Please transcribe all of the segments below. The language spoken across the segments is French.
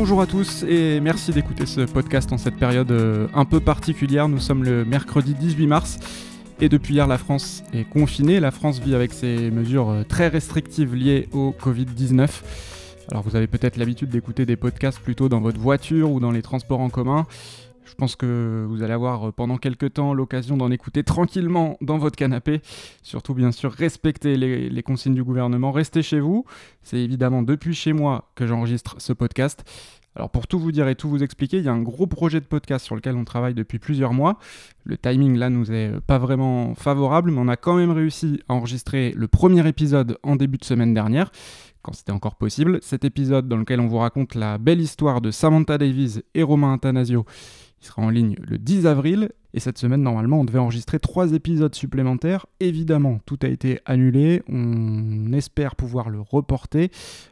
Bonjour à tous et merci d'écouter ce podcast en cette période euh, un peu particulière. Nous sommes le mercredi 18 mars et depuis hier la France est confinée. La France vit avec ses mesures euh, très restrictives liées au Covid-19. Alors vous avez peut-être l'habitude d'écouter des podcasts plutôt dans votre voiture ou dans les transports en commun. Je pense que vous allez avoir euh, pendant quelques temps l'occasion d'en écouter tranquillement dans votre canapé. Surtout, bien sûr, respectez les, consignes du gouvernement, restez chez vous. C'est évidemment depuis chez moi que j'enregistre ce podcast. Alors pour tout vous dire et tout vous expliquer, il y a un gros projet de podcast sur lequel on travaille depuis plusieurs mois. Le timing là nous est euh, pas vraiment favorable, mais on a quand même réussi à enregistrer le premier épisode en début de semaine dernière, quand c'était encore possible. Cet épisode dans lequel on vous raconte la belle histoire de Samantha Davies et Romain Athanasio il sera en ligne le 10 avril. Et cette semaine, normalement, on devait enregistrer trois épisodes supplémentaires. Évidemment, tout a été annulé. On espère pouvoir le reporter.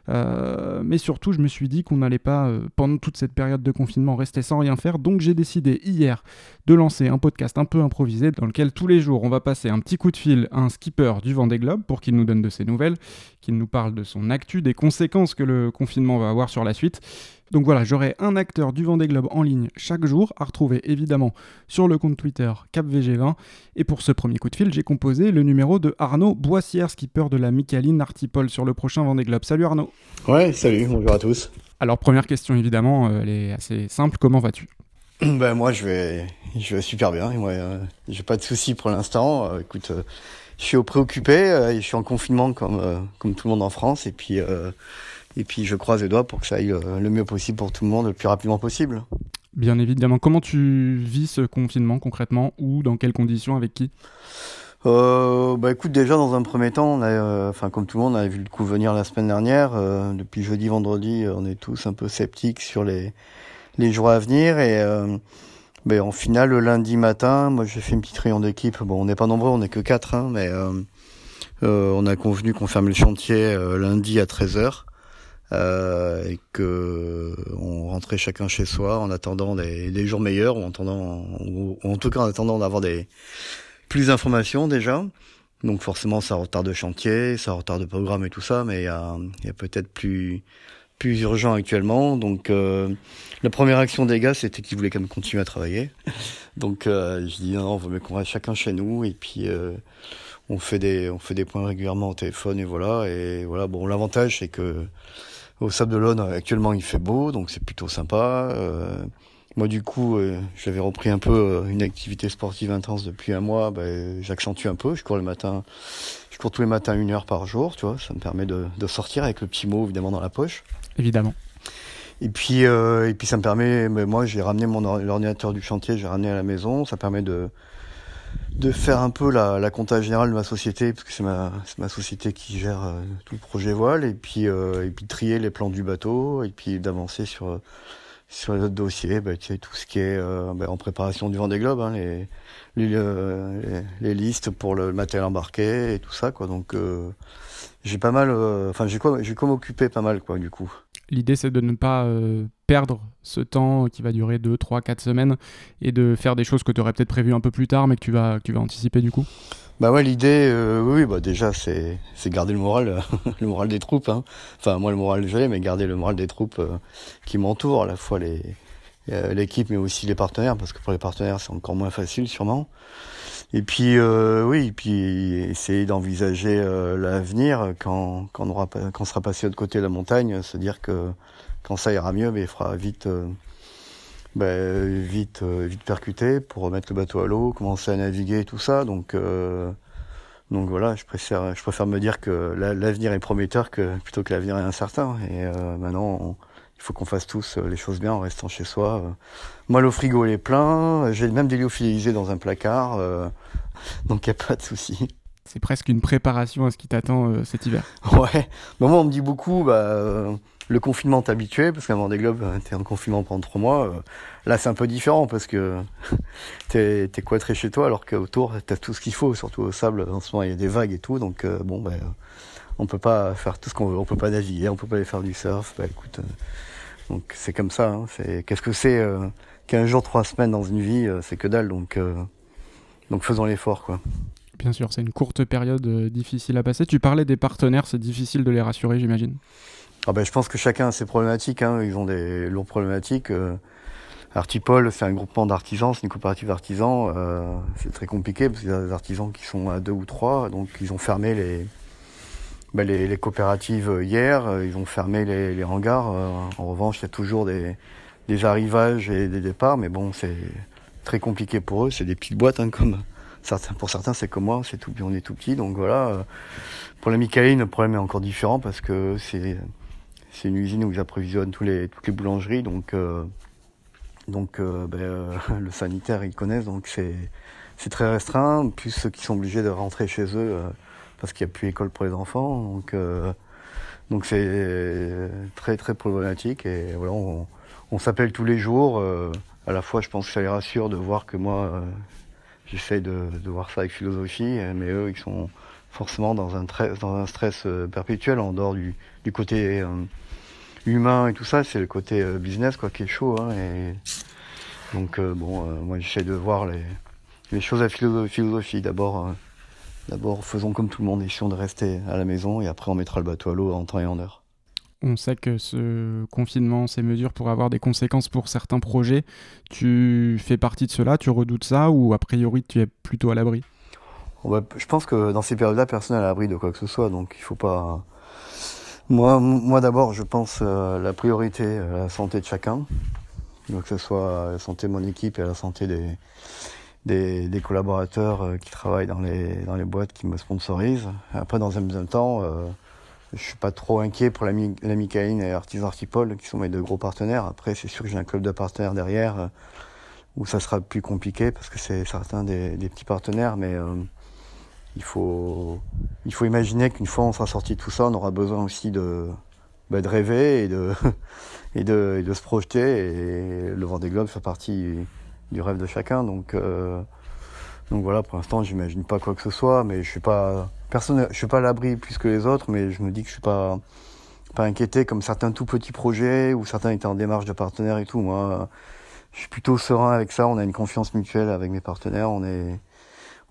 Euh, mais surtout, je me suis dit qu'on n'allait pas, euh, pendant toute cette période de confinement, rester sans rien faire. Donc, j'ai décidé hier de lancer un podcast un peu improvisé dans lequel tous les jours, on va passer un petit coup de fil à un skipper du Vendée Globe pour qu'il nous donne de ses nouvelles, qu'il nous parle de son actu, des conséquences que le confinement va avoir sur la suite. Donc voilà, j'aurai un acteur du Vendée Globe en ligne chaque jour, à retrouver évidemment sur le compte Twitter CapVG20. Et pour ce premier coup de fil, j'ai composé le numéro de Arnaud Boissière, skipper de la Micaline Artipol sur le prochain Vendée Globe. Salut Arnaud. Ouais, salut, bonjour à tous. Alors première question évidemment, euh, elle est assez simple, comment vas-tu? Ben moi je vais, je vais super bien, moi euh, j'ai pas de soucis pour l'instant. Euh, écoute, je suis préoccupé, je suis en confinement comme, comme tout le monde en France et puis et puis je croise les doigts pour que ça aille euh, le mieux possible pour tout le monde le plus rapidement possible. Bien évidemment. Comment tu vis ce confinement concrètement Où Dans quelles conditions Avec qui? Euh, bah écoute déjà dans un premier temps on a euh, enfin comme tout le monde on a vu le coup venir la semaine dernière. Euh, depuis jeudi vendredi on est tous un peu sceptiques sur les les jours à venir. Et ben en finale le lundi matin moi j'ai fait une petite réunion d'équipe. Bon on n'est pas nombreux on n'est que quatre hein, mais on a convenu qu'on ferme le chantier lundi à 13h euh, et que on rentrait chacun chez soi en attendant des, des jours meilleurs ou en attendant ou, en tout cas en attendant d'avoir des plus d'informations déjà. Donc forcément ça retarde de chantier, ça retarde de programme et tout ça, mais il y a, y a peut-être plus plus urgent actuellement. Donc euh, la première action des gars c'était qu'ils voulaient quand même continuer à travailler. Donc euh, je dis non, on veut qu'on reste chacun chez nous et puis euh, on fait des on fait des points régulièrement au téléphone et voilà et voilà bon l'avantage c'est que au Sable d'Olonne, actuellement, il fait beau, donc c'est plutôt sympa. Euh, moi, du coup, euh, j'avais repris un peu euh, une activité sportive intense depuis un mois. Ben, J'accentue un peu. Je cours le matin. Je cours tous les matins une heure par jour, tu vois. Ça me permet de, de sortir avec le petit mot, évidemment, dans la poche. Évidemment. Et puis, et puis ça me permet. Mais moi, j'ai ramené mon ordinateur du chantier. J'ai ramené à la maison. Ça permet de de faire un peu la, la compta générale de ma société, parce que c'est ma, ma société qui gère euh, tout le projet voile, et puis, euh, et puis trier les plans du bateau, et puis d'avancer sur, sur les autres dossiers, bah, tu sais, tout ce qui est euh, bah, en préparation du Vendée Globe, hein, les, les, les, listes pour le matériel embarqué et tout ça, quoi. Donc j'ai pas mal, enfin j'ai quoi, j'ai comme occupé pas mal, quoi, du coup. L'idée, c'est de ne pas euh, perdre ce temps qui va durer 2, 3, 4 semaines et de faire des choses que tu aurais peut-être prévues un peu plus tard, mais que tu vas, tu vas anticiper du coup Bah ouais, l'idée, euh, oui, bah déjà, c'est, garder le moral, le moral des troupes. Hein. Enfin, moi, le moral, je l'ai, mais garder le moral des troupes euh, qui m'entourent, à la fois l'équipe, mais aussi les partenaires, parce que pour les partenaires, c'est encore moins facile, sûrement. Et puis euh, oui, et puis essayer d'envisager euh, l'avenir quand quand on aura quand on sera passé de côté de la montagne, se dire que quand ça ira mieux, mais il fera vite euh, ben, vite vite percuter pour remettre le bateau à l'eau, commencer à naviguer et tout ça. Donc donc voilà, je préfère je préfère me dire que l'avenir est prometteur que plutôt que l'avenir est incertain. Et maintenant il faut qu'on fasse tous les choses bien en restant chez soi. Moi, le frigo il est plein. J'ai même des lyophilisés dans un placard. Euh, donc, il n'y a pas de souci. C'est presque une préparation à ce qui t'attend euh, cet hiver. Ouais. moi, on me dit beaucoup, bah, euh, le confinement t'habitué, parce qu'avant des globes, t'es en confinement pendant trois mois. là, c'est un peu différent parce que t'es es cloîtré chez toi, alors qu'autour, t'as tout ce qu'il faut, surtout au sable. En ce moment, il y a des vagues et tout. Donc, bon, bah, on peut pas faire tout ce qu'on veut. On peut pas naviguer, on peut pas aller faire du surf. Bah, écoute, donc c'est comme ça. Hein. C'est qu'est-ce que c'est 15 jours, 3 semaines dans une vie, euh, c'est que dalle. Donc, euh, donc faisons l'effort, quoi. Bien sûr, c'est une courte période euh, difficile à passer. Tu parlais des partenaires, c'est difficile de les rassurer, j'imagine. ah ben, Je pense que chacun a ses problématiques. Hein. Ils ont des lourdes problématiques. Euh, Artipol, c'est un groupement d'artisans, c'est une coopérative d'artisans. Euh, c'est très compliqué parce qu'il y a des artisans qui sont à deux ou trois. Donc ils ont fermé les, ben, les, coopératives hier. Ils ont fermé les, les hangars. en revanche, il y a toujours des, des arrivages et des départs. Mais bon, c'est très compliqué pour eux. C'est des petites boîtes hein, comme pour certains, c'est comme moi, c'est tout, on est tout petit. Donc voilà. Euh, pour la Michaeline, le problème est encore différent parce que c'est c'est une usine où ils approvisionnent tous les, toutes les boulangeries. Donc euh, donc euh, ben, le sanitaire, ils connaissent. Donc c'est c'est très restreint. Plus ceux qui sont obligés de rentrer chez eux parce qu'il n'y a plus école pour les enfants. Donc donc c'est très très problématique et voilà on, on s'appelle tous les jours. à la fois, je pense que ça les rassure de voir que moi, j'essaie de, de, voir ça avec philosophie, mais eux, ils sont forcément dans un, dans un stress euh, perpétuel en dehors du, du côté euh, humain et tout ça, c'est le côté euh, business quoi qui est chaud. Hein, et donc bon, moi j'essaie de voir les, les choses à philosophie. D'abord, d'abord faisons comme tout le monde, essayons de rester à la maison et après on mettra le bateau à l'eau en temps et en heure. On sait que ce confinement, ces mesures pourraient avoir des conséquences pour certains projets. Tu fais partie de cela, tu redoutes ça ou a priori tu es plutôt à l'abri? Oh bah, Je pense que dans ces périodes-là, personne n'est à l'abri de quoi que ce soit, donc il faut pas. Moi, moi d'abord, je pense euh, la priorité à la santé de chacun, donc que ce soit la santé de mon équipe et la santé des, des, collaborateurs euh, qui travaillent dans les, dans les boîtes qui me sponsorisent. Après, dans un deuxième temps, euh, je suis pas trop inquiet pour la, la Micaïne et Artisan Artipol, qui sont mes deux gros partenaires. Après, c'est sûr que j'ai un club de partenaires derrière, euh, où ça sera plus compliqué, parce que c'est certains des, petits partenaires, mais il, faut, il faut imaginer qu'une fois on sera sorti de tout ça, on aura besoin aussi de, bah, de rêver et de, et, de, de se projeter, et le Vendée Globe fait partie du rêve de chacun, donc... Euh, donc voilà, pour l'instant, j'imagine pas quoi que ce soit, mais je suis pas personne, je suis pas à l'abri plus que les autres, mais je me dis que je suis pas pas inquiété comme certains tout petits projets où certains étaient en démarche de partenaires et tout. Moi, je suis plutôt serein avec ça. On a une confiance mutuelle avec mes partenaires. On est,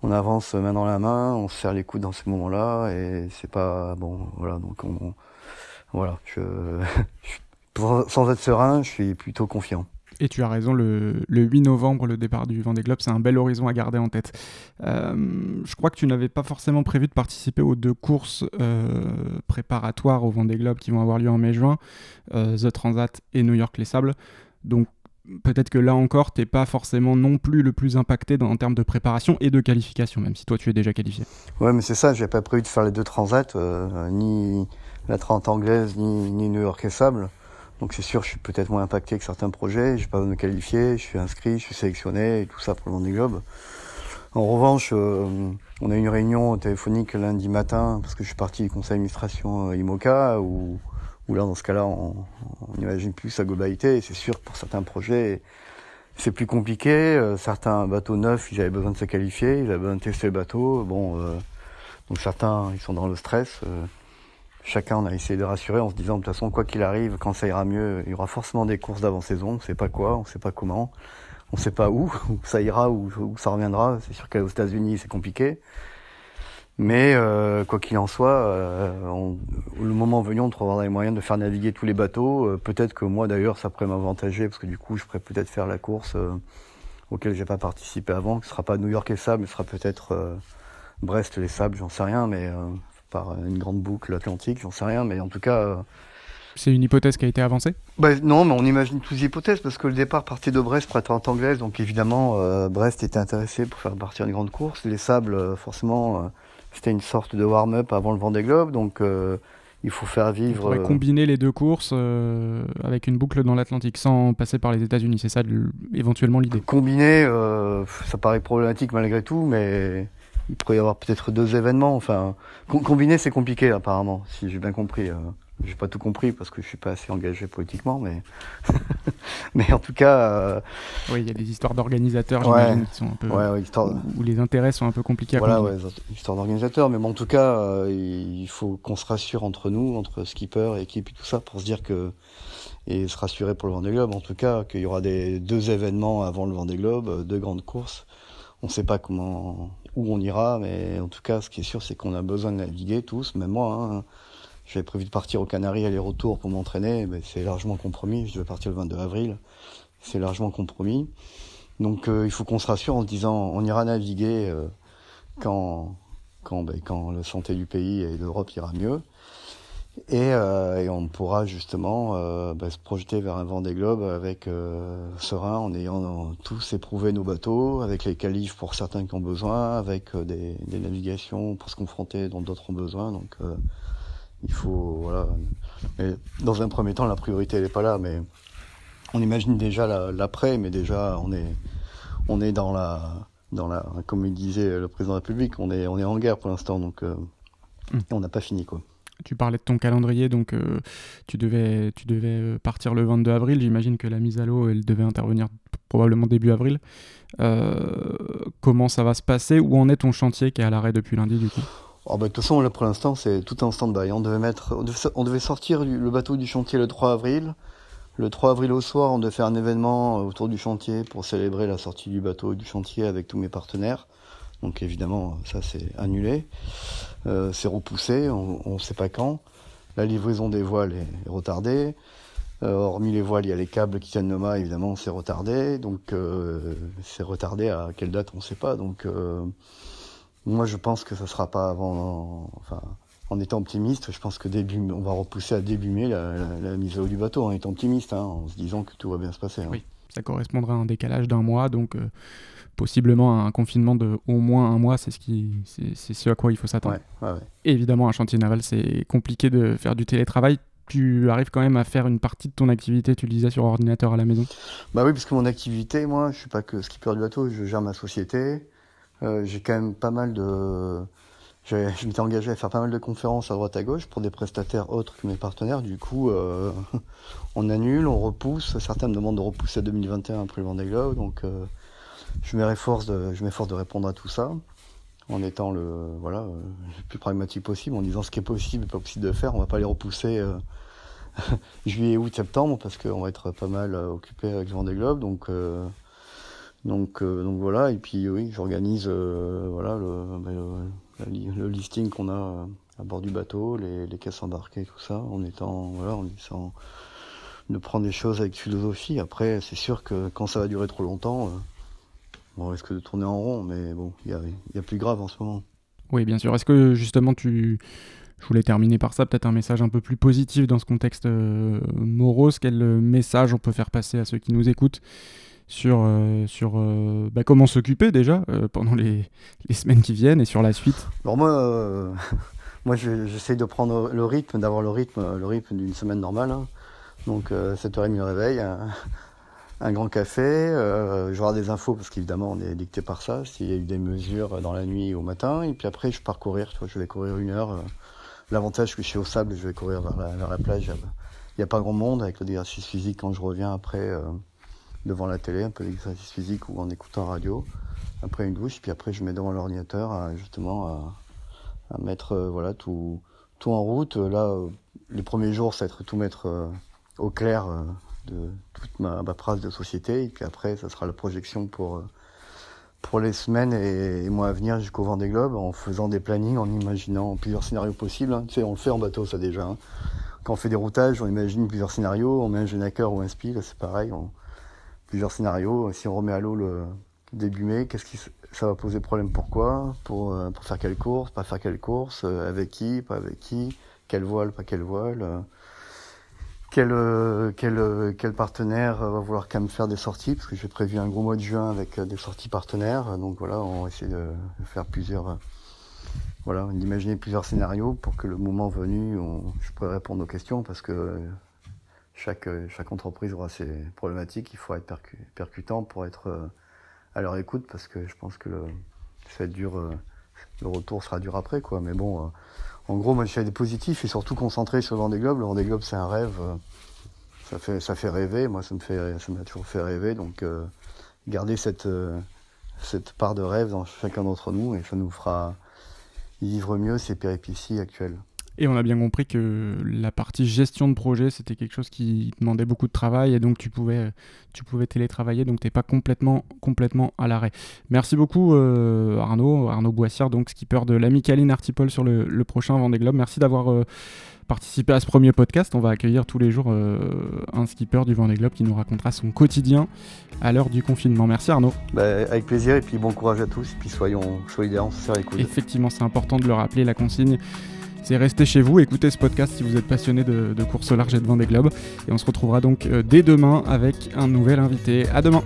on avance main dans la main, on se serre les coudes dans ces moments-là et c'est pas bon. Voilà, donc on, voilà, je, sans être serein, je suis plutôt confiant. Et tu as raison, le, 8 novembre, le départ du Vendée Globe, c'est un bel horizon à garder en tête. Euh, je crois que tu n'avais pas forcément prévu de participer aux deux courses euh, préparatoires au Vendée Globe qui vont avoir lieu en mai-juin, euh, The Transat et New York Les Sables. Donc peut-être que là encore, tu n'es pas forcément non plus le plus impacté en termes de préparation et de qualification, même si toi tu es déjà qualifié. Ouais, mais c'est ça, j'ai pas prévu de faire les deux transats, ni la Trente anglaise, ni, ni New York Les Sables. Donc c'est sûr, je suis peut-être moins impacté que certains projets. J'ai pas besoin de me qualifier, je suis inscrit, je suis sélectionné et tout ça pour le Vendée Globe. En revanche, euh, on a eu une réunion téléphonique lundi matin parce que je suis parti du conseil d'administration euh, IMOCA où, où là dans ce cas-là on, on imagine plus sa globalité. C'est sûr pour certains projets c'est plus compliqué. Euh, certains bateaux neufs, ils avaient besoin de se qualifier, ils avaient besoin de tester le bateau. Bon, donc certains ils sont dans le stress chacun on a essayé de rassurer en se disant de toute façon quoi qu'il arrive, quand ça ira mieux, il y aura forcément des courses d'avant-saison, on ne sait pas quoi, on ne sait pas comment, on ne sait pas où, où ça ira, où, ça reviendra. C'est sûr qu'aux États-Unis c'est compliqué. Mais euh, quoi qu'il en soit, euh, le moment venu, on trouvera les moyens de faire naviguer tous les bateaux. Euh, peut-être que moi d'ailleurs, ça pourrait m'avantager parce que du coup, je pourrais peut-être faire la course auquel j'ai pas participé avant, qui sera pas New York et Sable, mais sera peut-être Brest les Sables, j'en sais rien, mais par une grande boucle atlantique, j'en sais rien, mais en tout cas. Euh, c'est une hypothèse qui a été avancée? Bah, Non, mais on imagine tous les hypothèses, parce que le départ partait de Brest en anglaise, donc évidemment, euh, Brest était intéressé pour faire partir une grande course. Les sables, euh, forcément, c'était une sorte de warm-up avant le Vendée Globe, donc il faut faire vivre. On combiner les deux courses avec une boucle dans l'Atlantique sans passer par les États-Unis, c'est ça éventuellement l'idée? Combiner, ça paraît problématique malgré tout, mais il pourrait y avoir peut-être deux événements. Enfin, combiner, c'est compliqué apparemment, si j'ai bien compris. Euh, j'ai pas tout compris parce que je suis pas assez engagé politiquement, mais mais en tout cas. Euh... Oui, il y a des histoires d'organisateurs, j'imagine, qui sont un peu ouais, histoire... où, les intérêts sont un peu compliqués. À voilà, ouais, histoire d'organisateurs, mais bon, en tout cas, euh, il faut qu'on se rassure entre nous, entre skipper, équipe et tout ça, pour se dire que et se rassurer pour le Vendée Globe, en tout cas, qu'il y aura des deux événements avant le Vendée Globe, deux grandes courses. On ne sait pas comment où on ira, mais en tout cas, ce qui est sûr, c'est qu'on a besoin de naviguer tous, même moi. Hein. j'avais prévu de partir aux Canaries aller-retour pour m'entraîner, mais c'est largement compromis. Je devais partir le 22 avril. C'est largement compromis. Donc il faut qu'on se rassure en se disant on ira naviguer quand, quand, ben, quand la santé du pays et d'Europe ira mieux. Et, euh, et, on pourra justement euh, bah, se projeter vers un vent des globes avec euh, serein, en ayant tous éprouvé nos bateaux, avec les qualifs pour certains qui ont besoin, avec des, des, navigations pour se confronter dont d'autres ont besoin. Donc il faut voilà. Mais dans un premier temps, la priorité elle est pas là, mais on imagine déjà l'après, mais déjà on est on est dans la dans la comme il disait le président de la République, on est on est en guerre pour l'instant, donc mmh. on n'a pas fini quoi. Tu parlais de ton calendrier, donc euh, tu, devais, euh, partir le 22 avril. J'imagine que la mise à l'eau, elle devait intervenir probablement début avril. Euh, comment ça va se passer? Où en est ton chantier qui est à l'arrêt depuis lundi du coup? Oh, bah, De toute façon, là, pour l'instant, c'est tout en stand-by. On devait, sortir le bateau du chantier le 3 avril. Le 3 avril au soir, on devait faire un événement autour du chantier pour célébrer la sortie du bateau du chantier avec tous mes partenaires. Donc évidemment, ça c'est annulé. Euh, c'est repoussé, on ne sait pas quand. La livraison des voiles est retardée. Euh, hormis les voiles, il y a les câbles qui tiennent le mât, évidemment, c'est retardé. Donc euh, c'est retardé à quelle date, on ne sait pas. Donc moi, je pense que ça ne sera pas avant. Enfin, en étant optimiste, je pense que début, on va repousser à début mai la, mise à l'eau du bateau, en étant optimiste, hein, en se disant que tout va bien se passer. Hein. Ça correspondra à un décalage d'un mois, donc possiblement un confinement de au moins un mois, c'est ce, qui, c'est, ce à quoi il faut s'attendre. Évidemment, un chantier naval, c'est compliqué de faire du télétravail. Tu arrives quand même à faire une partie de ton activité, tu le disais, sur ordinateur à la maison? Bah oui, parce que mon activité, moi, je suis pas que skipper du bateau, je gère ma société. Euh, j'ai quand même pas mal de. Je m'étais engagé à faire pas mal de conférences à droite à gauche pour des prestataires autres que mes partenaires. Du coup, euh, on annule, on repousse. Certains me demandent de repousser à 2021 après le Vendée Globe. Donc, euh, je m'efforce de, je de répondre à tout ça en étant le, voilà, le plus pragmatique possible, en disant ce qui est possible et pas possible de faire. On va pas les repousser euh, juillet, août, septembre parce qu'on va être pas mal euh, occupé avec le Vendée Globe. Donc, euh, donc, donc voilà. Et puis oui, j'organise voilà le, ben, le, listing qu'on a à bord du bateau, les, les, caisses embarquées, tout ça, en étant voilà, en disant de prendre des choses avec philosophie. Après, c'est sûr que quand ça va durer trop longtemps on risque de tourner en rond, mais bon, il y a, plus grave en ce moment. Oui, bien sûr. Est-ce que justement tu. Je voulais terminer par ça, peut-être un message un peu plus positif dans ce contexte euh, morose? Quel message on peut faire passer à ceux qui nous écoutent? Sur, euh, sur euh, bah, comment s'occuper déjà pendant les, semaines qui viennent et sur la suite Alors moi, moi j'essaie de prendre le rythme, d'avoir le rythme, le rythme d'une semaine normale. Hein. Donc 7h30 le réveil, hein un grand café, euh, je des infos parce qu'évidemment on est dicté par ça, s'il y a eu des mesures dans la nuit au matin, et puis après je pars courir, je vais courir une heure. Euh. L'avantage que je suis au sable, je vais courir vers la, plage. Il n'y a pas grand monde avec l'exercice physique quand je reviens après euh, devant la télé, un peu d'exercice physique ou en écoutant radio, après une douche, puis après je mets devant l'ordinateur justement à, mettre euh, voilà tout, tout en route. Là, les premiers jours, ça va être tout mettre au clair de toute ma, ma de société. Et puis après, ça sera la projection pour, euh, pour les semaines et, mois à venir jusqu'au Vendée Globe, en faisant des plannings, en imaginant plusieurs scénarios possibles. Hein. On le fait en bateau, ça déjà. Hein. Quand on fait des routages, on imagine plusieurs scénarios. On met un génaqueur ou un spi, c'est pareil. Plusieurs scénarios. Si on remet à l'eau le début mai, qu'est-ce qui ça va poser problème Pourquoi pour, euh, pour faire quelle course? Pas faire quelle course? Euh, Avec qui? Pas avec qui? Quelle voile? Pas quelle voile? Quel, euh, quel, euh, quel partenaire va vouloir quand même faire des sorties? Parce que j'ai prévu un gros mois de juin avec des sorties partenaires. Donc voilà on va essayer de faire plusieurs voilà d'imaginer plusieurs scénarios pour que le moment venu on, je pourrais répondre aux questions parce que chaque chaque entreprise aura ses problématiques il faut être percutant pour être à leur écoute parce que je pense que le, ça va être dur le retour sera dur après quoi mais bon en gros, moi, je suis des positifs et surtout concentré sur le Vendée Globe. Le Vendée Globe, c'est un rêve. Euh, ça fait, ça fait rêver. Moi, ça me fait, ça m'a toujours fait rêver. Donc, euh, garder cette, euh, cette part de rêve dans chacun d'entre nous et ça nous fera vivre mieux ces péripéties actuelles. Et on a bien compris que la partie gestion de projet, c'était quelque chose qui demandait beaucoup de travail et donc tu pouvais, tu pouvais télétravailler, donc tu n'es pas complètement, complètement à l'arrêt. Merci beaucoup euh, Arnaud, Arnaud Boissière, donc skipper de l'Amicaline Artipol sur le, le, prochain Vendée Globe. Merci d'avoir euh, participé à ce premier podcast. On va accueillir tous les jours euh, un skipper du Vendée Globe qui nous racontera son quotidien à l'heure du confinement. Merci Arnaud. Bah, avec plaisir et puis bon courage à tous et puis soyons solidaires, on se serre les coudes. Effectivement, c'est important de le rappeler, la consigne c'est rester chez vous, écoutez ce podcast si vous êtes passionné de, course au large et de Vendée Globe. Et on se retrouvera donc euh, dès demain avec un nouvel invité. À demain